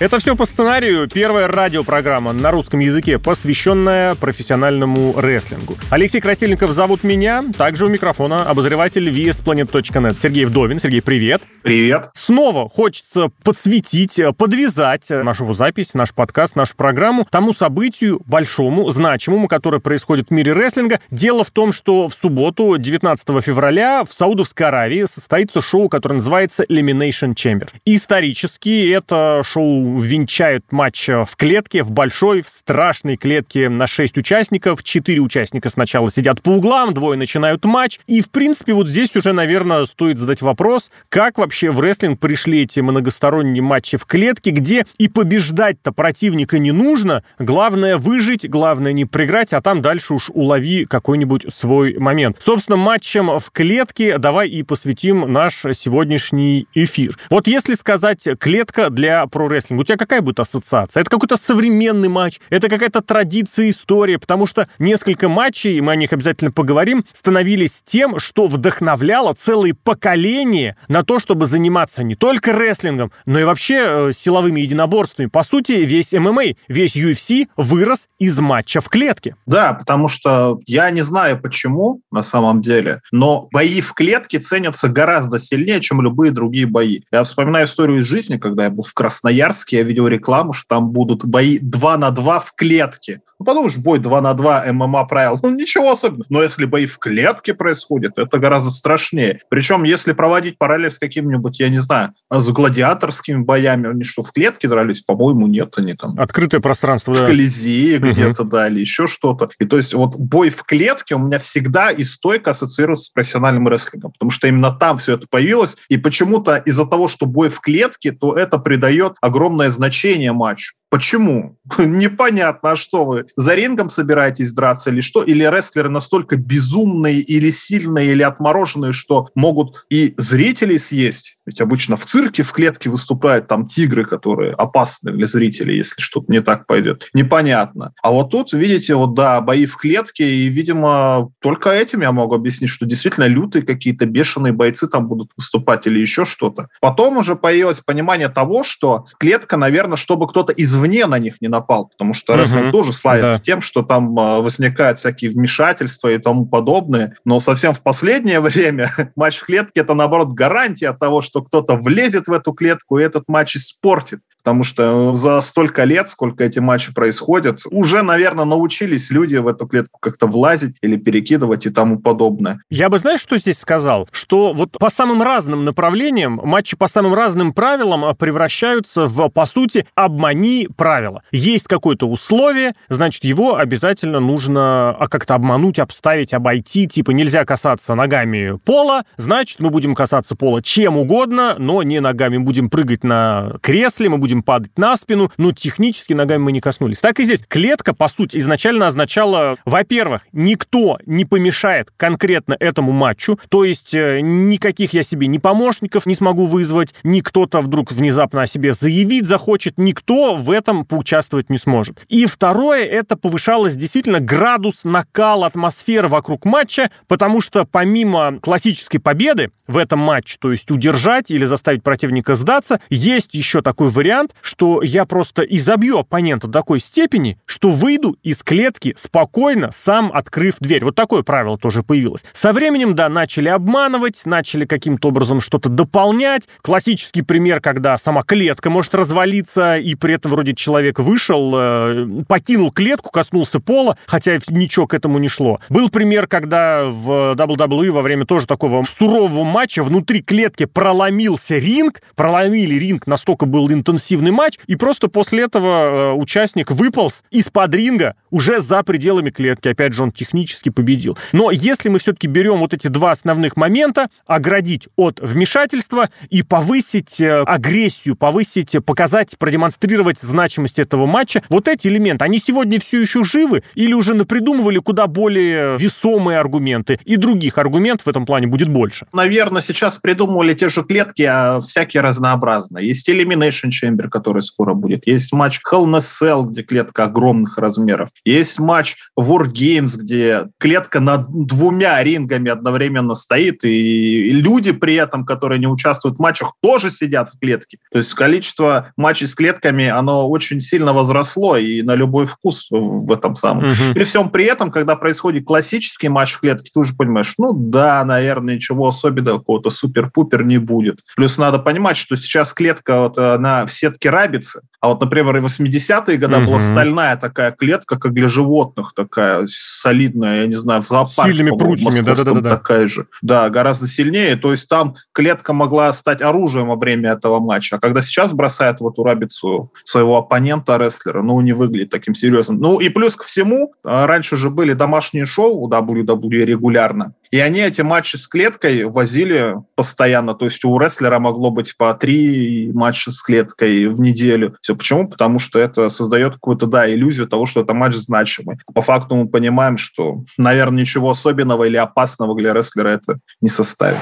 Это все по сценарию. Первая радиопрограмма на русском языке, посвященная профессиональному рестлингу. Алексей Красильников зовут меня. Также у микрофона обозреватель VSPlanet.net Сергей Вдовин. Сергей, привет. Привет. Снова хочется подсветить, подвязать нашу запись, наш подкаст, нашу программу тому событию большому, значимому, которое происходит в мире рестлинга. Дело в том, что в субботу, 19 февраля, в Саудовской Аравии состоится шоу, которое называется Elimination Chamber. Исторически это шоу венчают матч в клетке, в большой, в страшной клетке на 6 участников. 4 участника сначала сидят по углам, двое начинают матч. И, в принципе, вот здесь уже, наверное, стоит задать вопрос, как вообще в рестлинг пришли эти многосторонние матчи в клетке, где и побеждать-то противника не нужно, главное выжить, главное не проиграть, а там дальше уж улови какой-нибудь свой момент. Собственно, матчем в клетке давай и посвятим наш сегодняшний эфир. Вот если сказать клетка для про-рестлинга, рестлинг, у тебя какая будет ассоциация? Это какой-то современный матч, это какая-то традиция, история, потому что несколько матчей, мы о них обязательно поговорим, становились тем, что вдохновляло целые поколения на то, чтобы заниматься не только рестлингом, но и вообще э, силовыми единоборствами. По сути, весь ММА, весь UFC вырос из матча в клетке. Да, потому что я не знаю почему на самом деле, но бои в клетке ценятся гораздо сильнее, чем любые другие бои. Я вспоминаю историю из жизни, когда я был в Красноярске, Красноярске я видел рекламу, что там будут бои 2 на 2 в клетке. Ну, подумаешь, бой 2 на 2 ММА правил. Ну, ничего особенного. Но если бои в клетке происходят, это гораздо страшнее. Причем, если проводить параллель с каким-нибудь, я не знаю, с гладиаторскими боями, они что, в клетке дрались? По-моему, нет, они там... Открытое пространство, в да. Колизее угу. где-то, да, или еще что-то. И то есть вот бой в клетке у меня всегда и стойко ассоциируется с профессиональным рестлингом, потому что именно там все это появилось, и почему-то из-за того, что бой в клетке, то это придает огромное значение матчу. Почему? Непонятно, а что вы? За рингом собираетесь драться или что? Или рестлеры настолько безумные или сильные, или отмороженные, что могут и зрителей съесть? Ведь обычно в цирке в клетке выступают там тигры, которые опасны для зрителей, если что-то не так пойдет. Непонятно. А вот тут, видите, вот да, бои в клетке, и, видимо, только этим я могу объяснить, что действительно лютые какие-то бешеные бойцы там будут выступать или еще что-то. Потом уже появилось понимание того, что клетка, наверное, чтобы кто-то из извне на них не напал, потому что рестлинг тоже славится да. тем, что там э, возникают всякие вмешательства и тому подобное. Но совсем в последнее время матч в клетке это наоборот гарантия того, что кто-то влезет в эту клетку и этот матч испортит потому что за столько лет, сколько эти матчи происходят, уже, наверное, научились люди в эту клетку как-то влазить или перекидывать и тому подобное. Я бы, знаешь, что здесь сказал? Что вот по самым разным направлениям матчи по самым разным правилам а, превращаются в, по сути, обмани правила. Есть какое-то условие, значит, его обязательно нужно а, как-то обмануть, обставить, обойти. Типа нельзя касаться ногами пола, значит, мы будем касаться пола чем угодно, но не ногами. Будем прыгать на кресле, мы будем будем падать на спину, но технически ногами мы не коснулись. Так и здесь. Клетка, по сути, изначально означала, во-первых, никто не помешает конкретно этому матчу, то есть э, никаких я себе ни помощников не смогу вызвать, ни кто-то вдруг внезапно о себе заявить захочет, никто в этом поучаствовать не сможет. И второе, это повышалось действительно градус накала атмосферы вокруг матча, потому что помимо классической победы в этом матче, то есть удержать или заставить противника сдаться, есть еще такой вариант, вариант, что я просто изобью оппонента до такой степени, что выйду из клетки спокойно, сам открыв дверь. Вот такое правило тоже появилось. Со временем, да, начали обманывать, начали каким-то образом что-то дополнять. Классический пример, когда сама клетка может развалиться, и при этом вроде человек вышел, э, покинул клетку, коснулся пола, хотя ничего к этому не шло. Был пример, когда в WWE во время тоже такого сурового матча внутри клетки проломился ринг, проломили ринг, настолько был интенсивный интенсивный матч, и просто после этого э, участник выполз из-под ринга, уже за пределами клетки. Опять же, он технически победил. Но если мы все-таки берем вот эти два основных момента, оградить от вмешательства и повысить э, агрессию, повысить, показать, продемонстрировать значимость этого матча, вот эти элементы, они сегодня все еще живы или уже напридумывали куда более весомые аргументы, и других аргументов в этом плане будет больше? Наверное, сейчас придумывали те же клетки, а всякие разнообразные. Есть Elimination Chamber, который скоро будет. Есть матч Hell a Cell, где клетка огромных размеров. Есть матч War Games, где клетка над двумя рингами одновременно стоит, и люди при этом, которые не участвуют в матчах, тоже сидят в клетке. То есть количество матчей с клетками, оно очень сильно возросло, и на любой вкус в этом самом. Угу. При всем при этом, когда происходит классический матч в клетке, ты уже понимаешь, ну да, наверное, ничего особенного, какого-то супер-пупер не будет. Плюс надо понимать, что сейчас клетка вот, на в сетке рабицы, а вот, например, в 80-е годы угу. была стальная такая клетка, как для животных, такая солидная, я не знаю, в зоопарке. Сильными прутьями, да-да-да. Такая же. Да, гораздо сильнее. То есть там клетка могла стать оружием во время этого матча. А когда сейчас бросает в эту рабицу своего оппонента, рестлера, ну, не выглядит таким серьезным. Ну, и плюс ко всему, а, раньше же были домашние шоу у WWE регулярно. И они эти матчи с клеткой возили постоянно. То есть у рестлера могло быть по три матча с клеткой в неделю. Все почему? Потому что это создает какую-то, да, иллюзию того, что это матч значимый. По факту мы понимаем, что, наверное, ничего особенного или опасного для рестлера это не составит.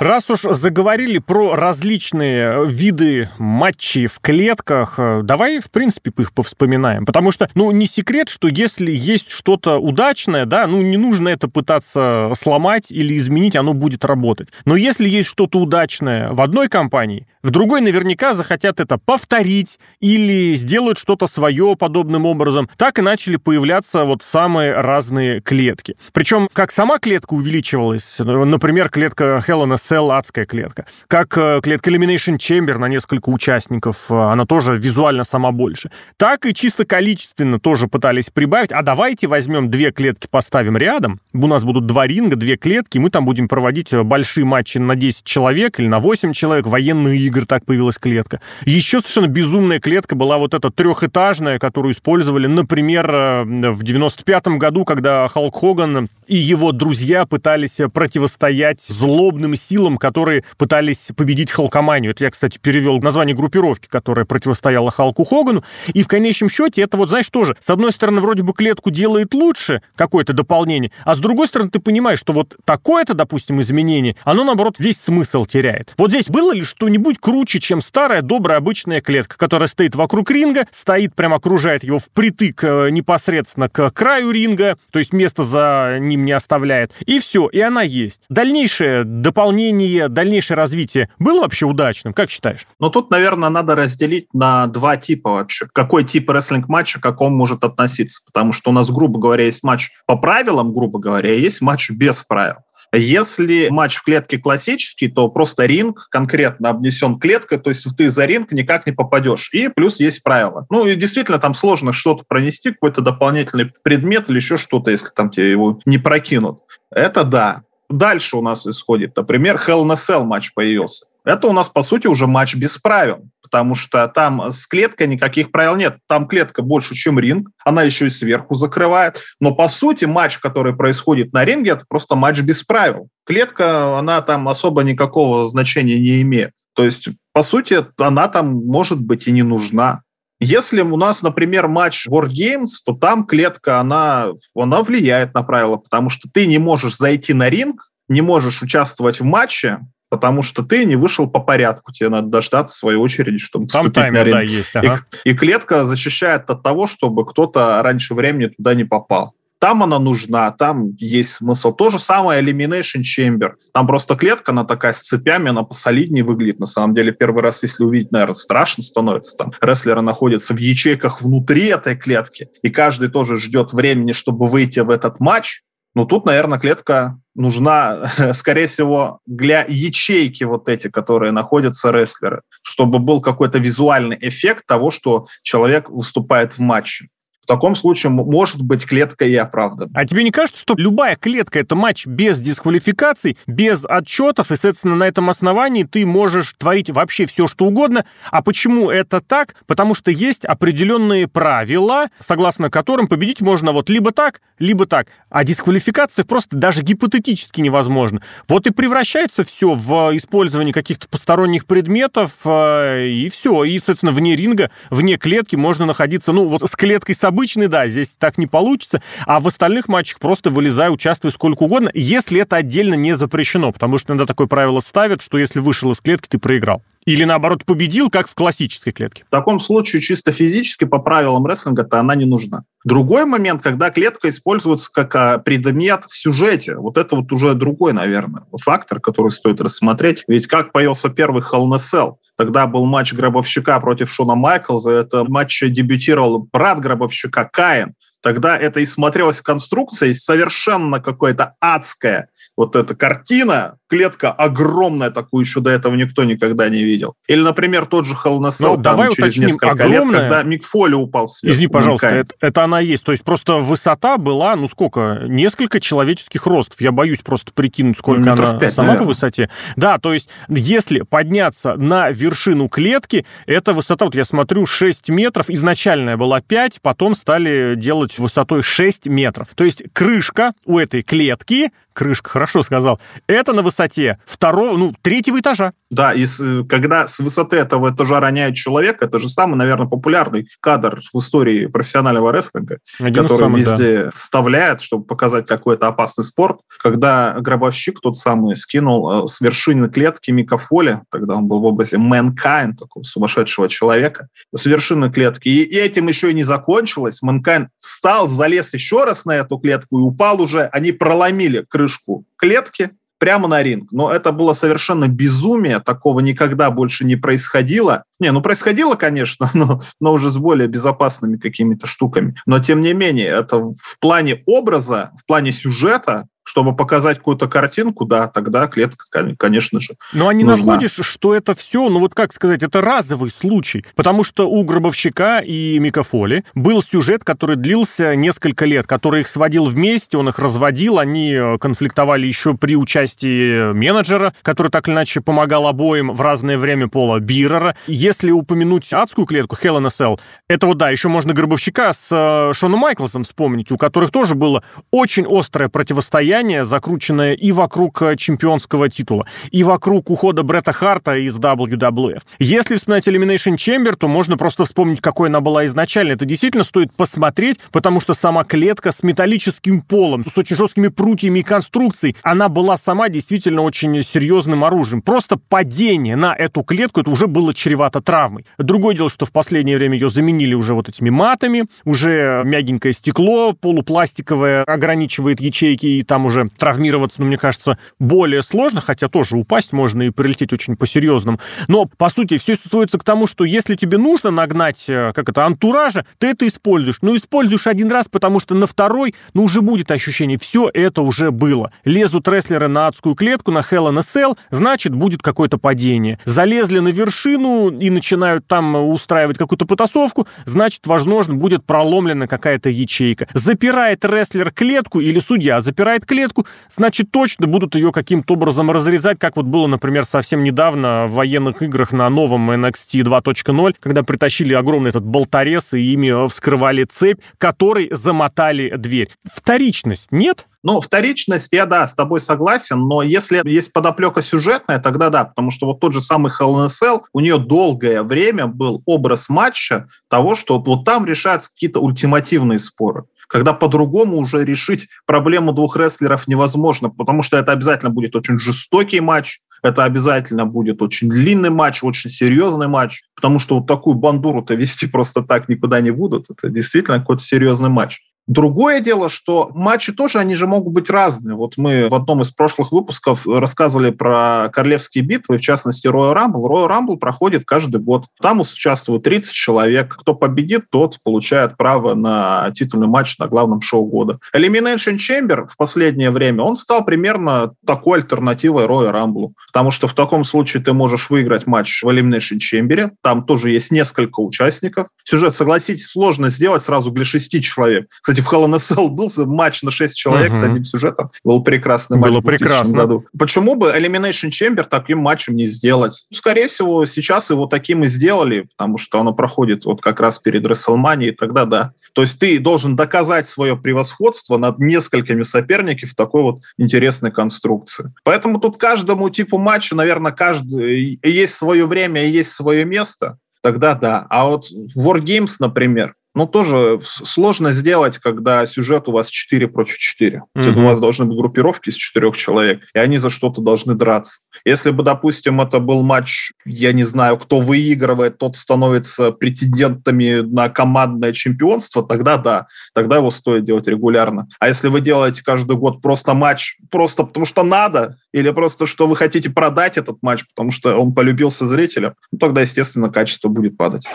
Раз уж заговорили про различные виды матчей в клетках, э, давай, в принципе, их повспоминаем. Потому что, ну, не секрет, что если есть что-то удачное, да, ну, не нужно это пытаться сломать или изменить, оно будет работать. Но если есть что-то удачное в одной компании, в другой наверняка захотят это повторить или сделают что-то свое подобным образом. Так и начали появляться вот самые разные клетки. Причем, как сама клетка увеличивалась, например, клетка Hell Cell адская клетка. Как э, клетка Elimination Chamber на несколько участников, э, она тоже визуально сама больше. Так и чисто количественно тоже пытались прибавить. А давайте возьмем две клетки, поставим рядом. У нас будут два ринга, две клетки, мы там будем проводить э, большие матчи на 10 человек или на 8 человек, военные игры, так появилась клетка. Еще совершенно безумная клетка была вот эта трехэтажная, которую использовали, например, в 95 году, когда Халк Хоган и его друзья пытались противостоять злобным силам силам, которые пытались победить Халкоманию. Это я, кстати, перевел название группировки, которая противостояла Халку Хогану. И в конечном счете это вот, знаешь, тоже, с одной стороны, вроде бы клетку делает лучше, какое-то дополнение, а с другой стороны, ты понимаешь, что вот такое-то, допустим, изменение, оно, наоборот, весь смысл теряет. Вот здесь было ли что-нибудь круче, чем старая, добрая, обычная клетка, которая стоит вокруг ринга, стоит, прям окружает его впритык э, непосредственно к краю ринга, то есть место за ним не оставляет, и все, и она есть. Дальнейшее дополнение направление, дальнейшее развитие было вообще удачным? Как считаешь? Ну, тут, наверное, надо разделить на два типа вообще. Какой тип рестлинг-матча к какому может относиться? Потому что у нас, грубо говоря, есть матч по правилам, грубо говоря, есть матч без правил. Если матч в клетке классический, то просто ринг конкретно обнесен клеткой, то есть ты за ринг никак не попадешь. И плюс есть правила. Ну и действительно там сложно что-то пронести, какой-то дополнительный предмет или еще что-то, если там тебе его не прокинут. Это да дальше у нас исходит? Например, Hell in a Cell матч появился. Это у нас, по сути, уже матч без правил, потому что там с клеткой никаких правил нет. Там клетка больше, чем ринг, она еще и сверху закрывает. Но, по сути, матч, который происходит на ринге, это просто матч без правил. Клетка, она там особо никакого значения не имеет. То есть, по сути, она там, может быть, и не нужна. Если у нас, например, матч War Games, то там клетка, она, она влияет на правила, потому что ты не можешь зайти на ринг, не можешь участвовать в матче, потому что ты не вышел по порядку. Тебе надо дождаться своей очереди, чтобы Там таймер, на ринг. Да, есть, ага. и, и клетка защищает от того, чтобы кто-то раньше времени туда не попал. Там она нужна, там есть смысл. То же самое Elimination Chamber. Там просто клетка, она такая с цепями, она посолиднее выглядит. На самом деле, первый раз, если увидеть, наверное, страшно становится. Там рестлеры находятся в ячейках внутри этой клетки, и каждый тоже ждет времени, чтобы выйти в этот матч. Но тут, наверное, клетка нужна, скорее всего, для ячейки вот эти, которые находятся рестлеры, чтобы был какой-то визуальный эффект того, что человек выступает в матче. Таком случае, может быть, клетка и оправдана. А тебе не кажется, что любая клетка – это матч без дисквалификаций, без отчетов, и, соответственно, на этом основании ты можешь творить вообще все, что угодно. А почему это так? Потому что есть определенные правила, согласно которым победить можно вот либо так, либо так. А дисквалификация просто даже гипотетически невозможно. Вот и превращается все в использование каких-то посторонних предметов, э, и все. И, соответственно, вне ринга, вне клетки можно находиться, ну, вот с клеткой с обычной, да, здесь так не получится, а в остальных матчах просто вылезай, участвуй сколько угодно, если это отдельно не запрещено, потому что иногда такое правило ставят, что если вышел из клетки, ты проиграл. Или, наоборот, победил, как в классической клетке? В таком случае чисто физически по правилам рестлинга-то она не нужна. Другой момент, когда клетка используется как а, предмет в сюжете. Вот это вот уже другой, наверное, фактор, который стоит рассмотреть. Ведь как появился первый Hell in a Cell? Тогда был матч Гробовщика против Шона Майклза. Это матч дебютировал брат Гробовщика Каин. Тогда это и смотрелось конструкцией совершенно какое-то адское вот эта картина, клетка огромная, такую еще до этого никто никогда не видел. Или, например, тот же Hell in ну, давай через уточним, несколько огромная... лет, когда Мик Фоли упал сверху. Извини, пожалуйста, это, это она есть. То есть просто высота была, ну сколько, несколько человеческих ростов. Я боюсь просто прикинуть, сколько ну, она 5, сама наверное. по высоте. Да, то есть если подняться на вершину клетки, эта высота, вот я смотрю, 6 метров. Изначальная была 5, потом стали делать высотой 6 метров. То есть крышка у этой клетки крышка, хорошо сказал. Это на высоте второго, ну, третьего этажа. Да, и с, когда с высоты этого этажа роняет человек, это же самый, наверное, популярный кадр в истории профессионального рестлинга, Один который самых, везде да. вставляет, чтобы показать какой-то опасный спорт. Когда гробовщик тот самый скинул э, с вершины клетки Мика Фоли, тогда он был в образе Mankind, такого сумасшедшего человека, с вершины клетки. И, этим еще и не закончилось. Mankind встал, залез еще раз на эту клетку и упал уже. Они проломили крышку клетки, прямо на ринг. Но это было совершенно безумие, такого никогда больше не происходило. Не, ну происходило, конечно, но, но уже с более безопасными какими-то штуками. Но тем не менее, это в плане образа, в плане сюжета чтобы показать какую-то картинку, да, тогда клетка, конечно же. Но а не нужна. находишь, что это все, ну вот как сказать, это разовый случай. Потому что у Гробовщика и Микафоли был сюжет, который длился несколько лет, который их сводил вместе, он их разводил, они э, конфликтовали еще при участии менеджера, который так или иначе помогал обоим в разное время Пола Биррера. Если упомянуть адскую клетку Hell in a Cell, это вот, да, еще можно Гробовщика с э, Шоном Майклсом вспомнить, у которых тоже было очень острое противостояние влияние, закрученное и вокруг э, чемпионского титула, и вокруг ухода Бретта Харта из WWF. Если вспоминать Elimination Chamber, то можно просто вспомнить, какой она была изначально. Это действительно стоит посмотреть, потому что сама клетка с металлическим полом, с очень жесткими прутьями и конструкцией, она была сама действительно очень серьезным оружием. Просто падение на эту клетку, это уже было чревато травмой. Другое дело, что в последнее время ее заменили уже вот этими матами, уже мягенькое стекло, полупластиковое, ограничивает ячейки, и там уже травмироваться, ну, мне кажется, более сложно, хотя тоже упасть можно и прилететь очень по-серьезному. Но, по сути, все сводится к тому, что если тебе нужно нагнать, э, как это, антуража, ты это используешь. Ну, используешь один раз, потому что на второй, ну, уже будет ощущение, все это уже было. Лезут рестлеры на адскую клетку, на Hell in a Cell, значит, будет какое-то падение. Залезли на вершину и начинают там устраивать какую-то потасовку, значит, возможно, будет проломлена какая-то ячейка. Запирает рестлер клетку или судья запирает клетку, значит, точно будут ее каким-то образом разрезать, как вот было, например, совсем недавно в военных играх на новом NXT 2.0, когда притащили огромный этот болторез и ими вскрывали цепь, которой замотали дверь. Вторичность нет? Ну, вторичность, я, да, с тобой согласен, но если есть подоплека сюжетная, тогда да, потому что вот тот же самый in у нее долгое время был образ матча того, что вот там решаются какие-то ультимативные споры когда по-другому уже решить проблему двух рестлеров невозможно, потому что это обязательно будет очень жестокий матч, это обязательно будет очень длинный матч, очень серьезный матч, потому что вот такую бандуру-то вести просто так никуда не будут. Это действительно какой-то серьезный матч. Другое дело, что матчи тоже, они же могут быть разные. Вот мы в одном из прошлых выпусков рассказывали про королевские битвы, в частности, Royal Rumble. Royal Rumble проходит каждый год. Там участвуют 30 человек. Кто победит, тот получает право на титульный матч на главном шоу года. Elimination Chamber в последнее время, он стал примерно такой альтернативой Royal Rumble. Потому что в таком случае ты можешь выиграть матч в Elimination Chamber. Там тоже есть несколько участников. Сюжет, согласитесь, сложно сделать сразу для шести человек. Кстати, в Hell in a Cell был матч на 6 человек uh-huh. с одним сюжетом. Был прекрасный матч Было в 2000 прекрасно. году. Почему бы Elimination Chamber таким матчем не сделать? Скорее всего, сейчас его таким и сделали, потому что оно проходит вот как раз перед WrestleMania, и тогда да. То есть ты должен доказать свое превосходство над несколькими соперниками в такой вот интересной конструкции. Поэтому тут каждому типу матча, наверное, каждый есть свое время и есть свое место тогда да. А вот War Games, например, ну, тоже сложно сделать, когда сюжет у вас 4 против 4. Mm-hmm. У вас должны быть группировки из четырех человек, и они за что-то должны драться. Если бы, допустим, это был матч, я не знаю, кто выигрывает, тот становится претендентами на командное чемпионство, тогда да, тогда его стоит делать регулярно. А если вы делаете каждый год просто матч, просто потому что надо, или просто что вы хотите продать этот матч, потому что он полюбился зрителям, ну, тогда, естественно, качество будет падать.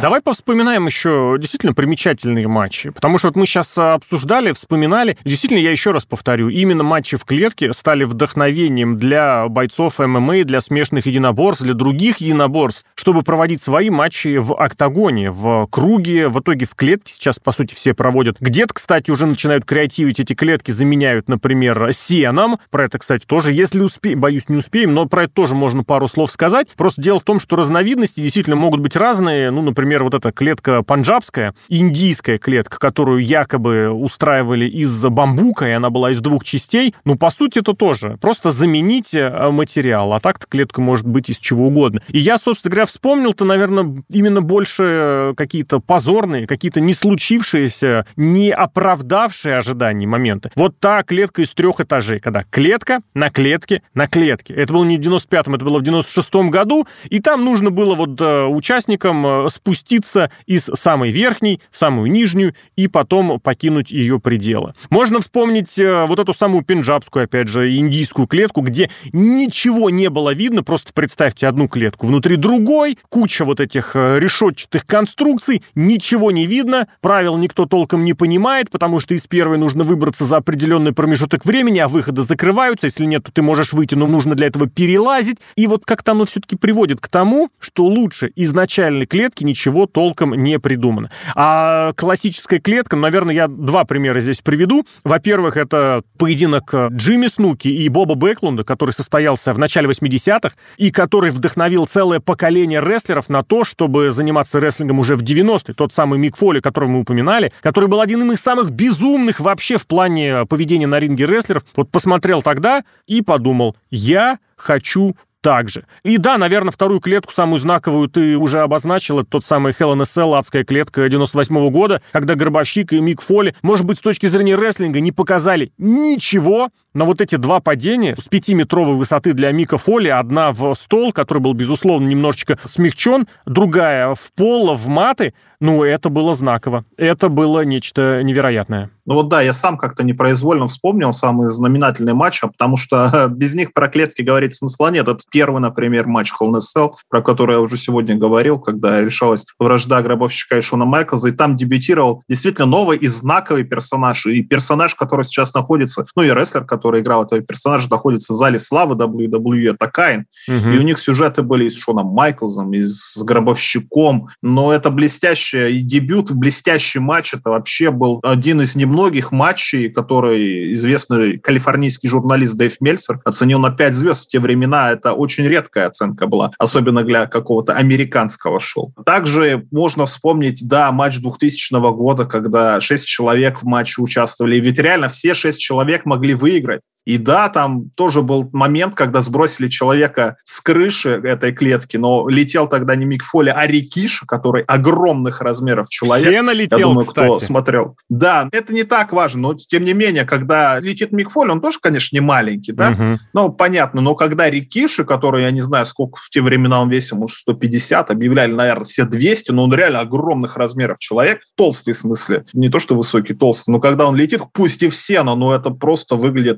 Давай повспоминаем еще действительно примечательные матчи, потому что вот мы сейчас обсуждали, вспоминали. Действительно, я еще раз повторю, именно матчи в клетке стали вдохновением для бойцов ММА, для смешанных единоборств, для других единоборств, чтобы проводить свои матчи в октагоне, в круге, в итоге в клетке сейчас, по сути, все проводят. Где-то, кстати, уже начинают креативить, эти клетки заменяют, например, сеном. Про это, кстати, тоже, если успеем, боюсь, не успеем, но про это тоже можно пару слов сказать. Просто дело в том, что разновидности действительно могут быть разные. Ну, например, например, вот эта клетка панджабская, индийская клетка, которую якобы устраивали из бамбука, и она была из двух частей, ну, по сути, это тоже просто замените э, материал, а так-то клетка может быть из чего угодно. И я, собственно говоря, вспомнил-то, наверное, именно больше э, какие-то позорные, какие-то не случившиеся, не оправдавшие ожиданий моменты. Вот та клетка из трех этажей, когда клетка на клетке на клетке. Это было не в 95-м, это было в 96-м году, и там нужно было вот э, участникам спуститься спуститься из самой верхней самую нижнюю и потом покинуть ее пределы. Можно вспомнить э, вот эту самую пенджабскую, опять же, индийскую клетку, где ничего не было видно, просто представьте одну клетку, внутри другой, куча вот этих э, решетчатых конструкций, ничего не видно, правил никто толком не понимает, потому что из первой нужно выбраться за определенный промежуток времени, а выходы закрываются, если нет, то ты можешь выйти, но нужно для этого перелазить, и вот как-то оно все-таки приводит к тому, что лучше изначальной клетки ничего ничего толком не придумано. А классическая клетка, наверное, я два примера здесь приведу. Во-первых, это поединок Джимми Снуки и Боба Бэклунда, который состоялся в начале 80-х и который вдохновил целое поколение рестлеров на то, чтобы заниматься рестлингом уже в 90-е. Тот самый Мик Фоли, которого мы упоминали, который был одним из самых безумных вообще в плане поведения на ринге рестлеров. Вот посмотрел тогда и подумал, я хочу также. И да, наверное, вторую клетку, самую знаковую, ты уже обозначил, это тот самый Hell Cell, адская клетка 98 -го года, когда Гробовщик и Мик Фоли, может быть, с точки зрения рестлинга не показали ничего, но вот эти два падения с пятиметровой высоты для Мика Фоли, одна в стол, который был, безусловно, немножечко смягчен, другая в пол, в маты, ну, это было знаково. Это было нечто невероятное. Ну вот да, я сам как-то непроизвольно вспомнил самые знаменательные матчи, потому что без них про клетки говорить смысла нет. Это первый, например, матч Cell, про который я уже сегодня говорил, когда решалась вражда гробовщика и Шона Майклза, и там дебютировал действительно новый и знаковый персонаж, и персонаж, который сейчас находится, ну и рестлер, который играл этого персонажа, находится в зале славы WWE, это Каин, угу. и у них сюжеты были и с Шоном Майклзом, и с гробовщиком, но это блестящий блестящая, дебют, блестящий матч. Это вообще был один из немногих матчей, который известный калифорнийский журналист Дэйв Мельцер оценил на 5 звезд. В те времена это очень редкая оценка была, особенно для какого-то американского шоу. Также можно вспомнить, да, матч 2000 года, когда 6 человек в матче участвовали. И ведь реально все 6 человек могли выиграть выиграть. И да, там тоже был момент, когда сбросили человека с крыши этой клетки, но летел тогда не Мик Фоли, а Рикиша, который огромных размеров человек. Все налетел, Я думаю, кстати. кто смотрел. Да, это не так важно, но тем не менее, когда летит Мик Фоли, он тоже, конечно, не маленький, да? Мгм. Ну, понятно, но когда Рикиши, который, я не знаю, сколько в те времена он весил, может, 150, объявляли, наверное, все 200, но он реально огромных размеров человек, толстый в смысле, не то, что высокий, толстый, но когда он летит, пусть и в сено, но это просто выглядит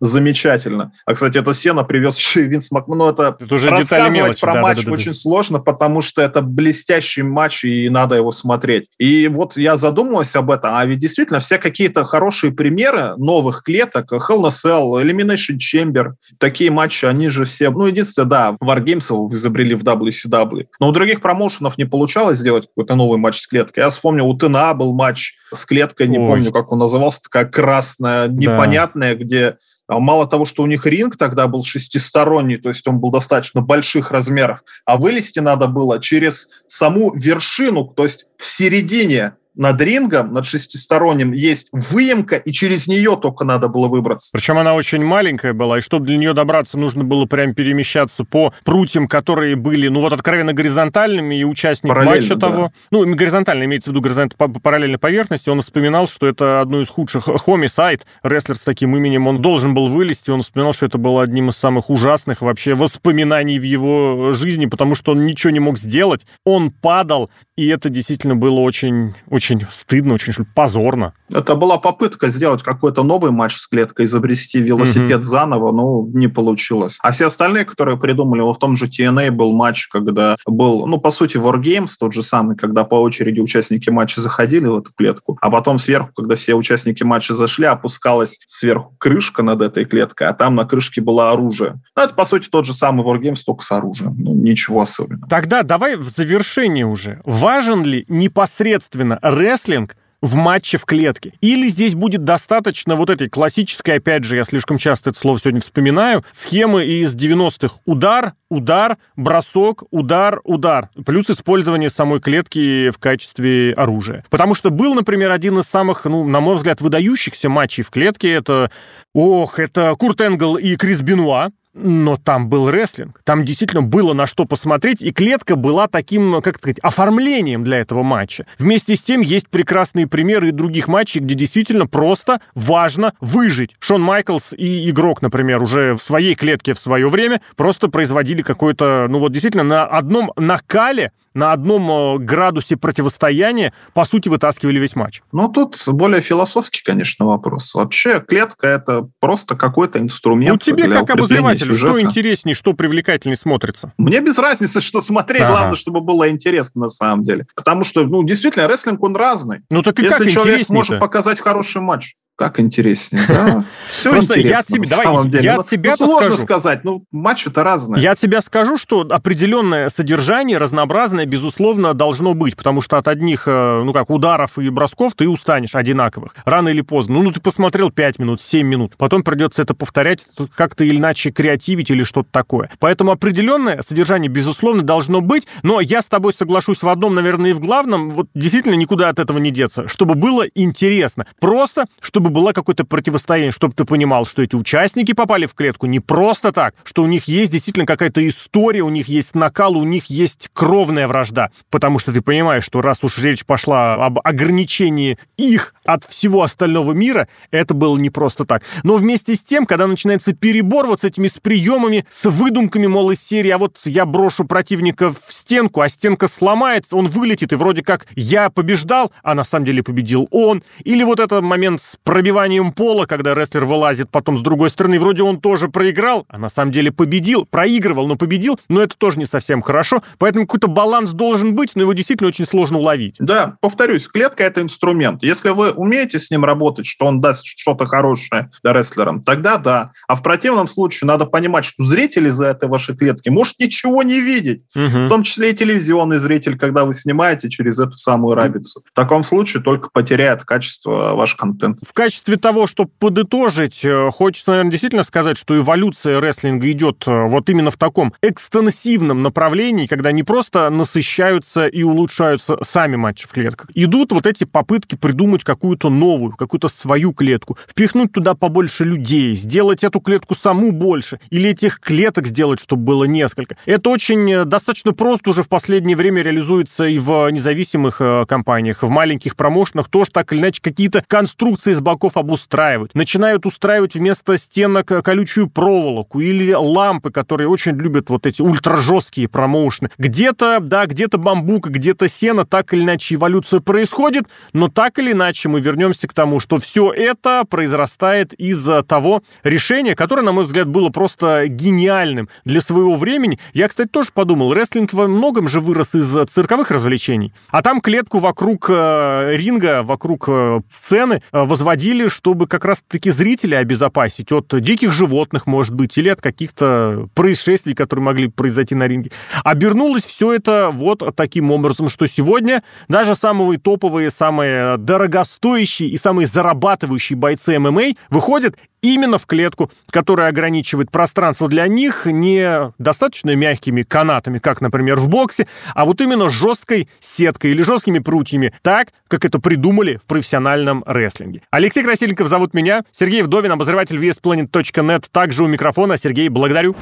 замечательно. А, кстати, это сено привез еще и Винс Макмен. Ну, это, Это уже рассказывать мелочи. про да, матч да, да, да. очень сложно, потому что это блестящий матч, и надо его смотреть. И вот я задумалась об этом, а ведь действительно все какие-то хорошие примеры новых клеток, Hell in a Cell, Elimination Chamber, такие матчи, они же все, ну, единственное, да, Wargames его изобрели в WCW, но у других промоушенов не получалось сделать какой-то новый матч с клеткой. Я вспомнил, у ТНА был матч с клеткой, не Ой. помню, как он назывался, такая красная, непонятная, где а Мало того, что у них ринг тогда был шестисторонний, то есть он был достаточно больших размеров, а вылезти надо было через саму вершину, то есть в середине над рингом, над шестисторонним, есть выемка, и через нее только надо было выбраться. Причем она очень маленькая была, и чтобы для нее добраться, нужно было прям перемещаться по прутьям, которые были, ну вот откровенно горизонтальными, и участник Параллельно, матча да. того, ну горизонтально имеется в виду горизонт, по, параллельной поверхности, он вспоминал, что это одно из худших, Homicide, рестлер с таким именем, он должен был вылезти, он вспоминал, что это было одним из самых ужасных вообще воспоминаний в его жизни, потому что он ничего не мог сделать, он падал, и это действительно было очень, очень стыдно, очень что ли, позорно. Это была попытка сделать какой-то новый матч с клеткой, изобрести велосипед заново, но не получилось. А все остальные, которые придумали, вот в том же TNA был матч, когда был, ну, по сути, Wargames тот же самый, когда по очереди участники матча заходили в эту клетку, а потом сверху, когда все участники матча зашли, опускалась сверху крышка над этой клеткой, а там на крышке было оружие. Ну, это, по сути, тот же самый Wargames, только с оружием. Ну, ничего особенного. Тогда давай в завершение уже. Важен ли непосредственно рестлинг в матче в клетке? Или здесь будет достаточно вот этой классической, опять же, я слишком часто это слово сегодня вспоминаю, схемы из 90-х. Удар, удар, бросок, удар, удар. Плюс использование самой клетки в качестве оружия. Потому что был, например, один из самых, ну, на мой взгляд, выдающихся матчей в клетке. Это, ох, это Курт Энгл и Крис Бенуа. Но там был рестлинг. Там действительно было на что посмотреть, и клетка была таким, как сказать, оформлением для этого матча. Вместе с тем есть прекрасные примеры и других матчей, где действительно просто важно выжить. Шон Майклс и игрок, например, уже в своей клетке в свое время просто производили какое-то, ну вот действительно, на одном накале на одном э, градусе противостояния, по сути, вытаскивали весь матч. Ну, тут более философский, конечно, вопрос. Вообще, клетка — это просто какой-то инструмент Ну, тебе, для как обозревателю, что сюжета. интереснее, что привлекательнее смотрится? Мне без разницы, что смотреть, Ага. главное, чтобы было интересно на самом деле. Потому что, ну, действительно, рестлинг, он разный. Ну, так и Если как человек может показать хороший матч, как интереснее, да? Все Просто я интересно на давай, самом деле. я Ну, от себя-то ну, Сложно скажу. сказать, ну, матчи-то разные. Я от себя скажу, что определенное содержание, разнообразное, безусловно, должно быть, потому что от одних, э, ну как, ударов и бросков ты устанешь одинаковых. Рано или поздно. Ну, ну ты посмотрел 5 минут, 7 минут, потом придется это повторять, как-то или иначе креативить или что-то такое. Поэтому определенное содержание, безусловно, должно быть, но я с тобой соглашусь в одном, наверное, и в главном, вот действительно никуда от этого не деться, чтобы было интересно. Просто, чтобы было какое-то противостояние, чтобы ты понимал, что эти участники попали в клетку не просто так, что у них есть действительно какая-то история, у них есть накал, у них есть кровная вражда. Потому что ты понимаешь, что раз уж речь пошла об ограничении их от всего остального мира, это было не просто так. Но вместе с тем, когда начинается перебор вот с этими с приемами, с выдумками, мол, из серии, а вот я брошу противника в стенку, а стенка сломается, он вылетит, и вроде как я побеждал, а на самом деле победил он. Или вот этот момент с пробиванием пола, когда рестлер вылазит потом с другой стороны, вроде он тоже проиграл, а на самом деле победил, проигрывал, но победил, но это тоже не совсем хорошо, поэтому какой-то баланс должен быть, но его действительно очень сложно уловить. Да, повторюсь, клетка — это инструмент. Если вы умеете с ним работать, что он даст что-то хорошее рестлерам, тогда да. А в противном случае надо понимать, что зритель из-за этой вашей клетки может ничего не видеть. Мгм. В том числе и телевизионный зритель, когда вы снимаете через эту самую рабицу. В таком случае только потеряет качество ваш контент. В качестве того, чтобы подытожить, э, хочется, наверное, действительно сказать, что эволюция рестлинга идет э, вот именно в таком экстенсивном направлении, когда не просто насыщаются и улучшаются сами матчи в клетках. Идут вот эти попытки придумать какую-то новую, какую-то свою клетку, впихнуть туда побольше людей, сделать эту клетку саму больше, или этих клеток сделать, чтобы было несколько. Это очень э, достаточно просто уже в последнее время реализуется и в независимых компаниях, в маленьких промоушенах тоже так или иначе какие-то конструкции с боков обустраивают. Начинают устраивать вместо стенок э, колючую проволоку или лампы, которые очень любят вот эти ультражесткие промоушены. Где-то, да, где-то бамбук, где-то сено, так или иначе эволюция происходит, но так или иначе мы вернемся к тому, что все это произрастает из того решения, которое, на мой взгляд, было просто гениальным для своего времени. Я, кстати, тоже подумал, рестлинг во многом же вырос из цирковых развлечений, а там клетку вокруг э, ринга, вокруг э, сцены возводили, чтобы как раз-таки зрителя обезопасить от диких животных, может быть, или от каких-то происшествий, которые могли произойти на ринге. Обернулось все это вот таким образом, что сегодня даже самые топовые, самые дорогостоящие и самые зарабатывающие бойцы ММА выходят именно в клетку, которая ограничивает пространство для них не достаточно мягкими канатами, как, например, в боксе, а вот именно жесткой сеткой или жесткими прутьями, так, как это придумали в профессиональном рестлинге. Алексей Красильников зовут меня, Сергей Вдовин, обозреватель VSPlanet.net, также у микрофона. Сергей, благодарю.